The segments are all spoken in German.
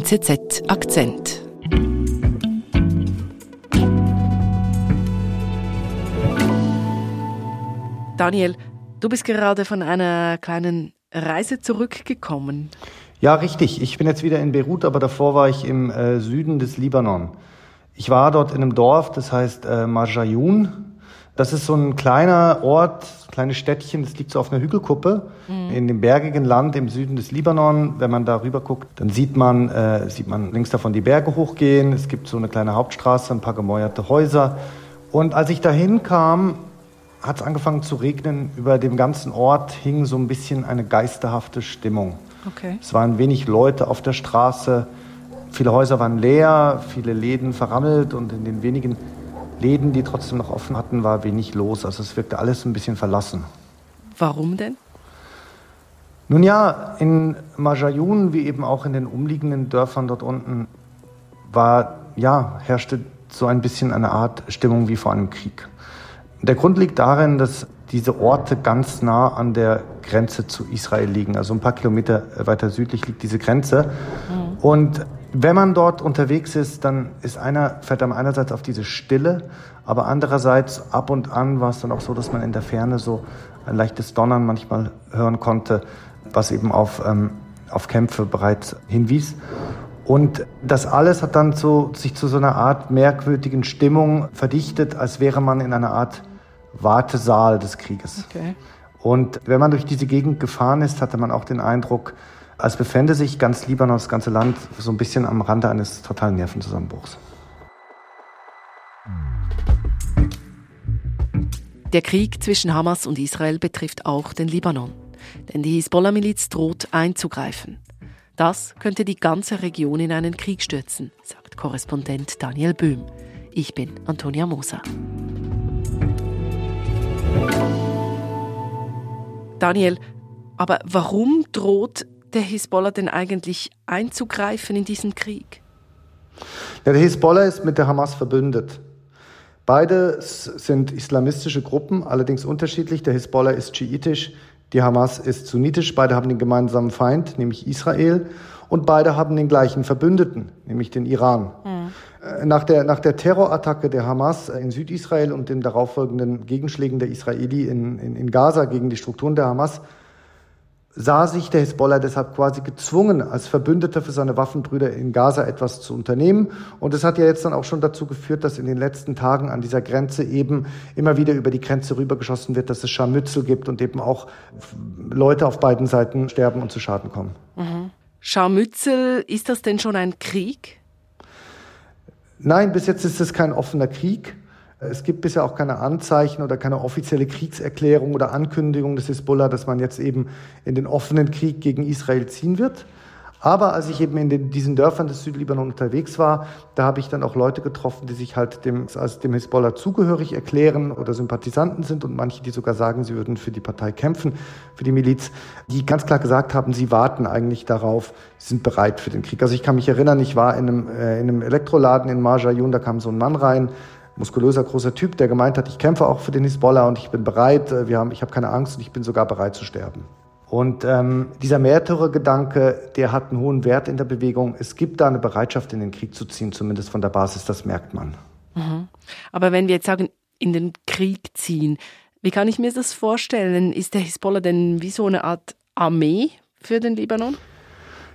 NZZ Akzent. Daniel, du bist gerade von einer kleinen Reise zurückgekommen. Ja, richtig. Ich bin jetzt wieder in Beirut, aber davor war ich im äh, Süden des Libanon. Ich war dort in einem Dorf, das heißt äh, Marjayoun. Das ist so ein kleiner Ort, kleines Städtchen, das liegt so auf einer Hügelkuppe mhm. in dem bergigen Land im Süden des Libanon. Wenn man da rüber guckt, dann sieht man, äh, sieht man links davon die Berge hochgehen. Es gibt so eine kleine Hauptstraße, ein paar gemäuerte Häuser. Und als ich dahin kam, hat es angefangen zu regnen. Über dem ganzen Ort hing so ein bisschen eine geisterhafte Stimmung. Okay. Es waren wenig Leute auf der Straße. Viele Häuser waren leer, viele Läden verrammelt und in den wenigen Läden, die trotzdem noch offen hatten, war wenig los. Also es wirkte alles ein bisschen verlassen. Warum denn? Nun ja, in Majayun, wie eben auch in den umliegenden Dörfern dort unten, war, ja, herrschte so ein bisschen eine Art Stimmung wie vor einem Krieg. Der Grund liegt darin, dass diese Orte ganz nah an der Grenze zu Israel liegen. Also ein paar Kilometer weiter südlich liegt diese Grenze. Mhm. Und wenn man dort unterwegs ist, dann ist einer, fährt man einerseits auf diese Stille, aber andererseits ab und an war es dann auch so, dass man in der Ferne so ein leichtes Donnern manchmal hören konnte, was eben auf, ähm, auf Kämpfe bereits hinwies. Und das alles hat dann so, sich zu so einer Art merkwürdigen Stimmung verdichtet, als wäre man in einer Art Wartesaal des Krieges. Okay. Und wenn man durch diese Gegend gefahren ist, hatte man auch den Eindruck, als befände sich ganz Libanon, das ganze Land, so ein bisschen am Rande eines totalen Nervenzusammenbruchs. Der Krieg zwischen Hamas und Israel betrifft auch den Libanon. Denn die Hisbollah-Miliz droht einzugreifen. Das könnte die ganze Region in einen Krieg stürzen, sagt Korrespondent Daniel Böhm. Ich bin Antonia Moser. Daniel, aber warum droht der Hisbollah denn eigentlich einzugreifen in diesen Krieg? Ja, der Hisbollah ist mit der Hamas verbündet. Beide sind islamistische Gruppen, allerdings unterschiedlich. Der Hisbollah ist schiitisch, die Hamas ist sunnitisch. Beide haben den gemeinsamen Feind, nämlich Israel. Und beide haben den gleichen Verbündeten, nämlich den Iran. Mhm. Nach der, nach der Terrorattacke der Hamas in Südisrael und den darauffolgenden Gegenschlägen der Israeli in, in, in Gaza gegen die Strukturen der Hamas sah sich der Hisbollah deshalb quasi gezwungen, als Verbündeter für seine Waffenbrüder in Gaza etwas zu unternehmen. Und es hat ja jetzt dann auch schon dazu geführt, dass in den letzten Tagen an dieser Grenze eben immer wieder über die Grenze rübergeschossen wird, dass es Scharmützel gibt und eben auch Leute auf beiden Seiten sterben und zu Schaden kommen. Mhm. Scharmützel, ist das denn schon ein Krieg? Nein, bis jetzt ist es kein offener Krieg. Es gibt bisher auch keine Anzeichen oder keine offizielle Kriegserklärung oder Ankündigung des Hisbollah, dass man jetzt eben in den offenen Krieg gegen Israel ziehen wird. Aber als ich eben in den, diesen Dörfern des Südlibanon unterwegs war, da habe ich dann auch Leute getroffen, die sich halt dem, als dem Hisbollah zugehörig erklären oder Sympathisanten sind und manche, die sogar sagen, sie würden für die Partei kämpfen, für die Miliz, die ganz klar gesagt haben, sie warten eigentlich darauf, sind bereit für den Krieg. Also ich kann mich erinnern, ich war in einem, äh, in einem Elektroladen in Marjayun, da kam so ein Mann rein, muskulöser, großer Typ, der gemeint hat, ich kämpfe auch für den Hisbollah und ich bin bereit, äh, wir haben, ich habe keine Angst und ich bin sogar bereit zu sterben. Und ähm, dieser Märtyrergedanke, der hat einen hohen Wert in der Bewegung. Es gibt da eine Bereitschaft, in den Krieg zu ziehen, zumindest von der Basis, das merkt man. Mhm. Aber wenn wir jetzt sagen, in den Krieg ziehen, wie kann ich mir das vorstellen? Ist der Hisbollah denn wie so eine Art Armee für den Libanon?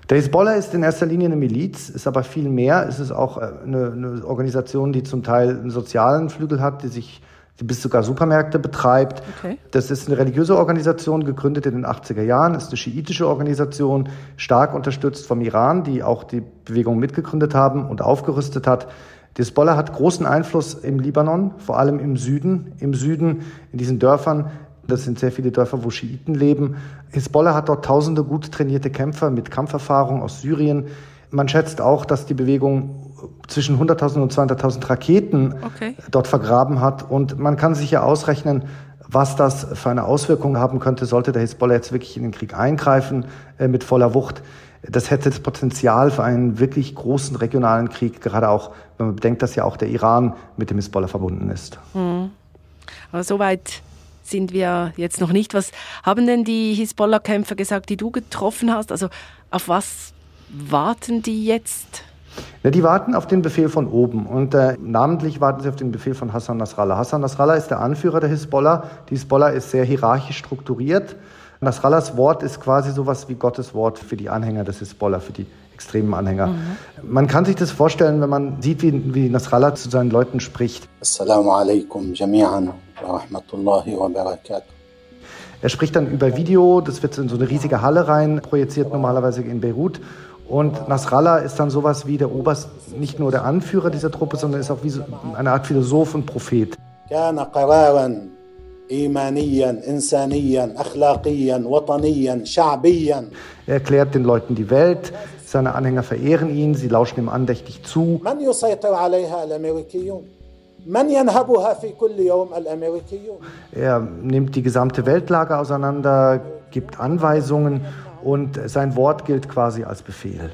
Der Hezbollah ist in erster Linie eine Miliz, ist aber viel mehr. Es ist auch äh, eine, eine Organisation, die zum Teil einen sozialen Flügel hat, die sich die bis sogar Supermärkte betreibt. Okay. Das ist eine religiöse Organisation, gegründet in den 80er Jahren, ist eine schiitische Organisation, stark unterstützt vom Iran, die auch die Bewegung mitgegründet haben und aufgerüstet hat. Die Hezbollah hat großen Einfluss im Libanon, vor allem im Süden. Im Süden, in diesen Dörfern, das sind sehr viele Dörfer, wo Schiiten leben. Hisbollah hat dort tausende gut trainierte Kämpfer mit Kampferfahrung aus Syrien. Man schätzt auch, dass die Bewegung zwischen 100.000 und 200.000 Raketen okay. dort vergraben hat. Und man kann sich ja ausrechnen, was das für eine Auswirkung haben könnte, sollte der Hisbollah jetzt wirklich in den Krieg eingreifen äh, mit voller Wucht. Das hätte das Potenzial für einen wirklich großen regionalen Krieg, gerade auch, wenn man bedenkt, dass ja auch der Iran mit dem Hisbollah verbunden ist. Mhm. Aber soweit sind wir jetzt noch nicht. Was haben denn die Hisbollah-Kämpfer gesagt, die du getroffen hast? Also auf was warten die jetzt? Ja, die warten auf den Befehl von oben und äh, namentlich warten sie auf den Befehl von Hassan Nasrallah. Hassan Nasrallah ist der Anführer der Hisbollah. Die Hisbollah ist sehr hierarchisch strukturiert. Nasrallahs Wort ist quasi sowas wie Gottes Wort für die Anhänger des Hisbollah, für die extremen Anhänger. Mhm. Man kann sich das vorstellen, wenn man sieht, wie, wie Nasrallah zu seinen Leuten spricht. Assalamu alaikum jami'an wa rahmatullahi wa barakatuh. Er spricht dann über Video, das wird in so eine riesige Halle rein projiziert, normalerweise in Beirut. Und Nasrallah ist dann sowas wie der Oberst, nicht nur der Anführer dieser Truppe, sondern ist auch wie so eine Art Philosoph und Prophet. Er erklärt den Leuten die Welt, seine Anhänger verehren ihn, sie lauschen ihm andächtig zu. Er nimmt die gesamte Weltlage auseinander, gibt Anweisungen und sein Wort gilt quasi als Befehl.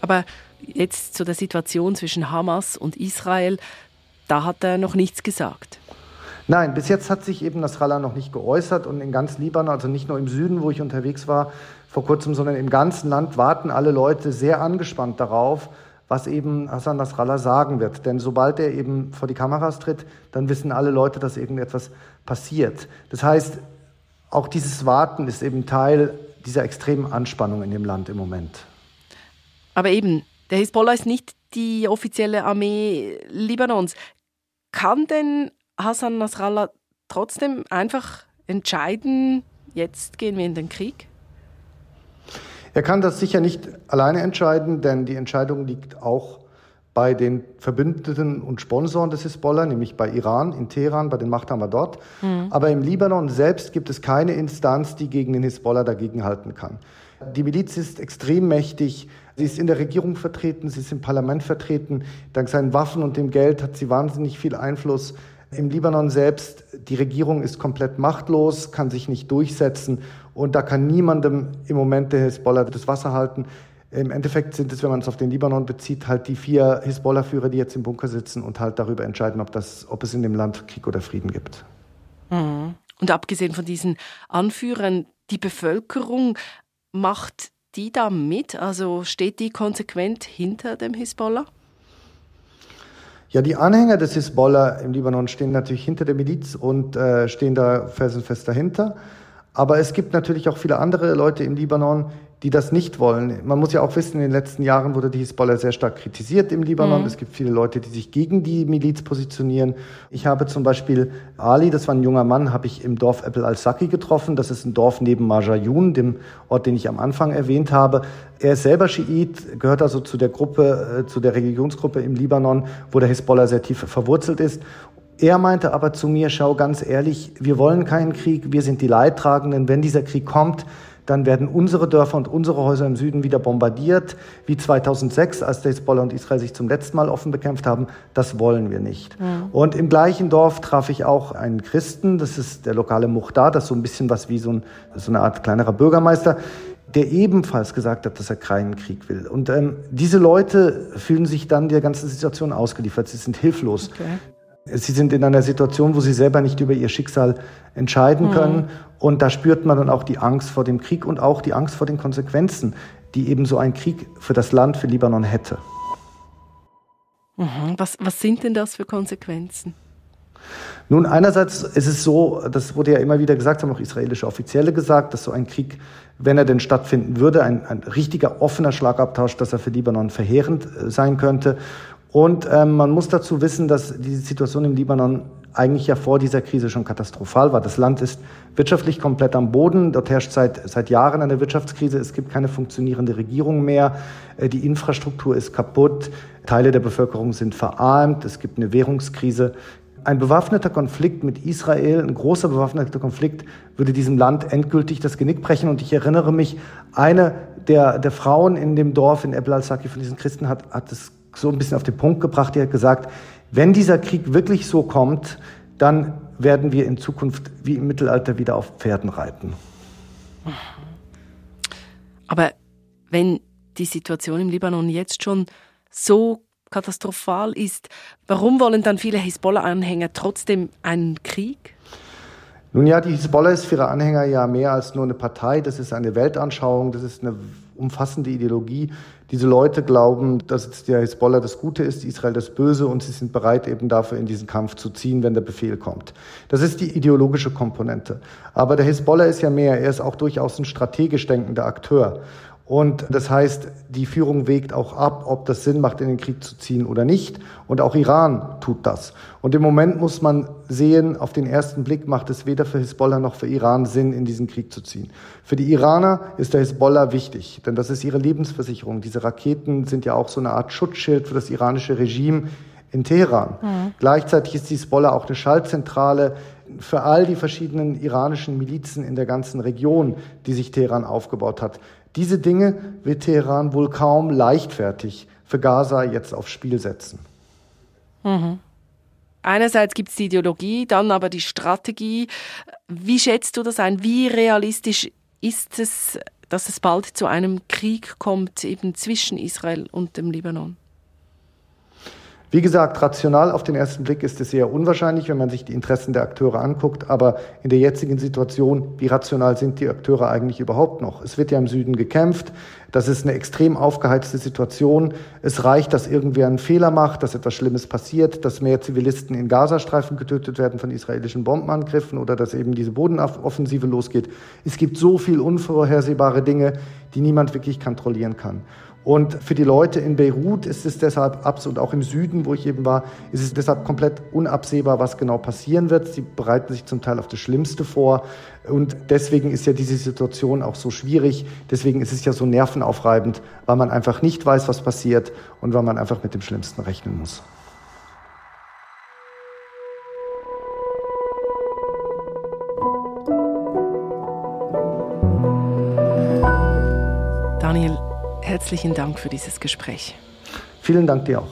Aber jetzt zu der Situation zwischen Hamas und Israel, da hat er noch nichts gesagt. Nein, bis jetzt hat sich eben Nasrallah noch nicht geäußert und in ganz Libanon, also nicht nur im Süden, wo ich unterwegs war vor kurzem, sondern im ganzen Land warten alle Leute sehr angespannt darauf, was eben Hassan Nasrallah sagen wird. Denn sobald er eben vor die Kameras tritt, dann wissen alle Leute, dass irgendetwas passiert. Das heißt, auch dieses Warten ist eben Teil dieser extremen Anspannung in dem Land im Moment. Aber eben, der Hisbollah ist nicht die offizielle Armee Libanons. Kann denn Hassan Nasrallah trotzdem einfach entscheiden, jetzt gehen wir in den Krieg? Er kann das sicher nicht alleine entscheiden, denn die Entscheidung liegt auch bei den Verbündeten und Sponsoren des Hisbollah, nämlich bei Iran, in Teheran, bei den Machthabern dort. Mhm. Aber im Libanon selbst gibt es keine Instanz, die gegen den Hisbollah dagegenhalten kann. Die Miliz ist extrem mächtig. Sie ist in der Regierung vertreten, sie ist im Parlament vertreten. Dank seinen Waffen und dem Geld hat sie wahnsinnig viel Einfluss. Im Libanon selbst, die Regierung ist komplett machtlos, kann sich nicht durchsetzen und da kann niemandem im Moment der Hisbollah das Wasser halten. Im Endeffekt sind es, wenn man es auf den Libanon bezieht, halt die vier Hisbollah-Führer, die jetzt im Bunker sitzen und halt darüber entscheiden, ob, das, ob es in dem Land Krieg oder Frieden gibt. Mhm. Und abgesehen von diesen Anführern, die Bevölkerung macht die da mit? Also steht die konsequent hinter dem Hisbollah? Ja, die Anhänger des Hisbollah im Libanon stehen natürlich hinter der Miliz und äh, stehen da felsenfest dahinter. Aber es gibt natürlich auch viele andere Leute im Libanon, die das nicht wollen. Man muss ja auch wissen, in den letzten Jahren wurde die Hisbollah sehr stark kritisiert im Libanon. Mhm. Es gibt viele Leute, die sich gegen die Miliz positionieren. Ich habe zum Beispiel Ali, das war ein junger Mann, habe ich im Dorf Ebel al-Saki getroffen. Das ist ein Dorf neben Marjayun, dem Ort, den ich am Anfang erwähnt habe. Er ist selber Schiit, gehört also zu der Gruppe, äh, zu der Religionsgruppe im Libanon, wo der Hisbollah sehr tief verwurzelt ist. Er meinte aber zu mir, schau ganz ehrlich, wir wollen keinen Krieg, wir sind die Leidtragenden. Wenn dieser Krieg kommt, dann werden unsere Dörfer und unsere Häuser im Süden wieder bombardiert, wie 2006, als der Hezbollah und Israel sich zum letzten Mal offen bekämpft haben. Das wollen wir nicht. Mhm. Und im gleichen Dorf traf ich auch einen Christen, das ist der lokale Muhtar, das ist so ein bisschen was wie so, ein, so eine Art kleinerer Bürgermeister der ebenfalls gesagt hat, dass er keinen Krieg will. Und ähm, diese Leute fühlen sich dann der ganzen Situation ausgeliefert. Sie sind hilflos. Okay. Sie sind in einer Situation, wo sie selber nicht über ihr Schicksal entscheiden mhm. können. Und da spürt man dann auch die Angst vor dem Krieg und auch die Angst vor den Konsequenzen, die eben so ein Krieg für das Land, für Libanon hätte. Mhm. Was, was sind denn das für Konsequenzen? Nun, einerseits ist es so, das wurde ja immer wieder gesagt, haben auch israelische Offizielle gesagt, dass so ein Krieg, wenn er denn stattfinden würde, ein, ein richtiger offener Schlagabtausch, dass er für Libanon verheerend äh, sein könnte. Und ähm, man muss dazu wissen, dass die Situation im Libanon eigentlich ja vor dieser Krise schon katastrophal war. Das Land ist wirtschaftlich komplett am Boden. Dort herrscht seit, seit Jahren eine Wirtschaftskrise. Es gibt keine funktionierende Regierung mehr. Äh, die Infrastruktur ist kaputt. Teile der Bevölkerung sind verarmt. Es gibt eine Währungskrise. Ein bewaffneter Konflikt mit Israel, ein großer bewaffneter Konflikt, würde diesem Land endgültig das Genick brechen. Und ich erinnere mich, eine der, der Frauen in dem Dorf in Ebel al-Saki von diesen Christen hat, hat es so ein bisschen auf den Punkt gebracht. Er hat gesagt, wenn dieser Krieg wirklich so kommt, dann werden wir in Zukunft wie im Mittelalter wieder auf Pferden reiten. Aber wenn die Situation im Libanon jetzt schon so katastrophal ist, warum wollen dann viele Hisbollah-Anhänger trotzdem einen Krieg? Nun ja, die Hisbollah ist für ihre Anhänger ja mehr als nur eine Partei. Das ist eine Weltanschauung, das ist eine umfassende Ideologie. Diese Leute glauben, dass der Hisbollah das Gute ist, Israel das Böse und sie sind bereit eben dafür in diesen Kampf zu ziehen, wenn der Befehl kommt. Das ist die ideologische Komponente. Aber der Hisbollah ist ja mehr. Er ist auch durchaus ein strategisch denkender Akteur. Und das heißt, die Führung wägt auch ab, ob das Sinn macht, in den Krieg zu ziehen oder nicht. Und auch Iran tut das. Und im Moment muss man sehen, auf den ersten Blick macht es weder für Hisbollah noch für Iran Sinn, in diesen Krieg zu ziehen. Für die Iraner ist der Hisbollah wichtig, denn das ist ihre Lebensversicherung. Diese Raketen sind ja auch so eine Art Schutzschild für das iranische Regime in Teheran. Mhm. Gleichzeitig ist die Hisbollah auch eine Schaltzentrale für all die verschiedenen iranischen Milizen in der ganzen Region, die sich Teheran aufgebaut hat. Diese Dinge wird Teheran wohl kaum leichtfertig für Gaza jetzt aufs Spiel setzen. Mhm. Einerseits gibt es die Ideologie, dann aber die Strategie. Wie schätzt du das ein? Wie realistisch ist es, dass es bald zu einem Krieg kommt, eben zwischen Israel und dem Libanon? Wie gesagt, rational auf den ersten Blick ist es sehr unwahrscheinlich, wenn man sich die Interessen der Akteure anguckt. Aber in der jetzigen Situation, wie rational sind die Akteure eigentlich überhaupt noch? Es wird ja im Süden gekämpft. Das ist eine extrem aufgeheizte Situation. Es reicht, dass irgendwer einen Fehler macht, dass etwas Schlimmes passiert, dass mehr Zivilisten in Gazastreifen getötet werden von israelischen Bombenangriffen oder dass eben diese Bodenoffensive losgeht. Es gibt so viel unvorhersehbare Dinge, die niemand wirklich kontrollieren kann. Und für die Leute in Beirut ist es deshalb absolut, auch im Süden, wo ich eben war, ist es deshalb komplett unabsehbar, was genau passieren wird. Sie bereiten sich zum Teil auf das Schlimmste vor. Und deswegen ist ja diese Situation auch so schwierig. Deswegen ist es ja so nervenaufreibend, weil man einfach nicht weiß, was passiert und weil man einfach mit dem Schlimmsten rechnen muss. Herzlichen Dank für dieses Gespräch. Vielen Dank dir auch.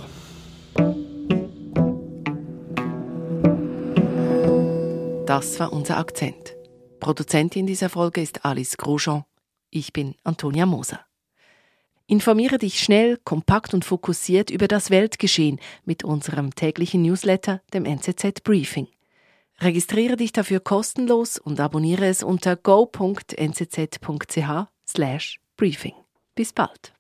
Das war unser Akzent. Produzentin dieser Folge ist Alice Grosjean. Ich bin Antonia Moser. Informiere dich schnell, kompakt und fokussiert über das Weltgeschehen mit unserem täglichen Newsletter, dem NZZ Briefing. Registriere dich dafür kostenlos und abonniere es unter go.nzz.ch/briefing. Bis bald.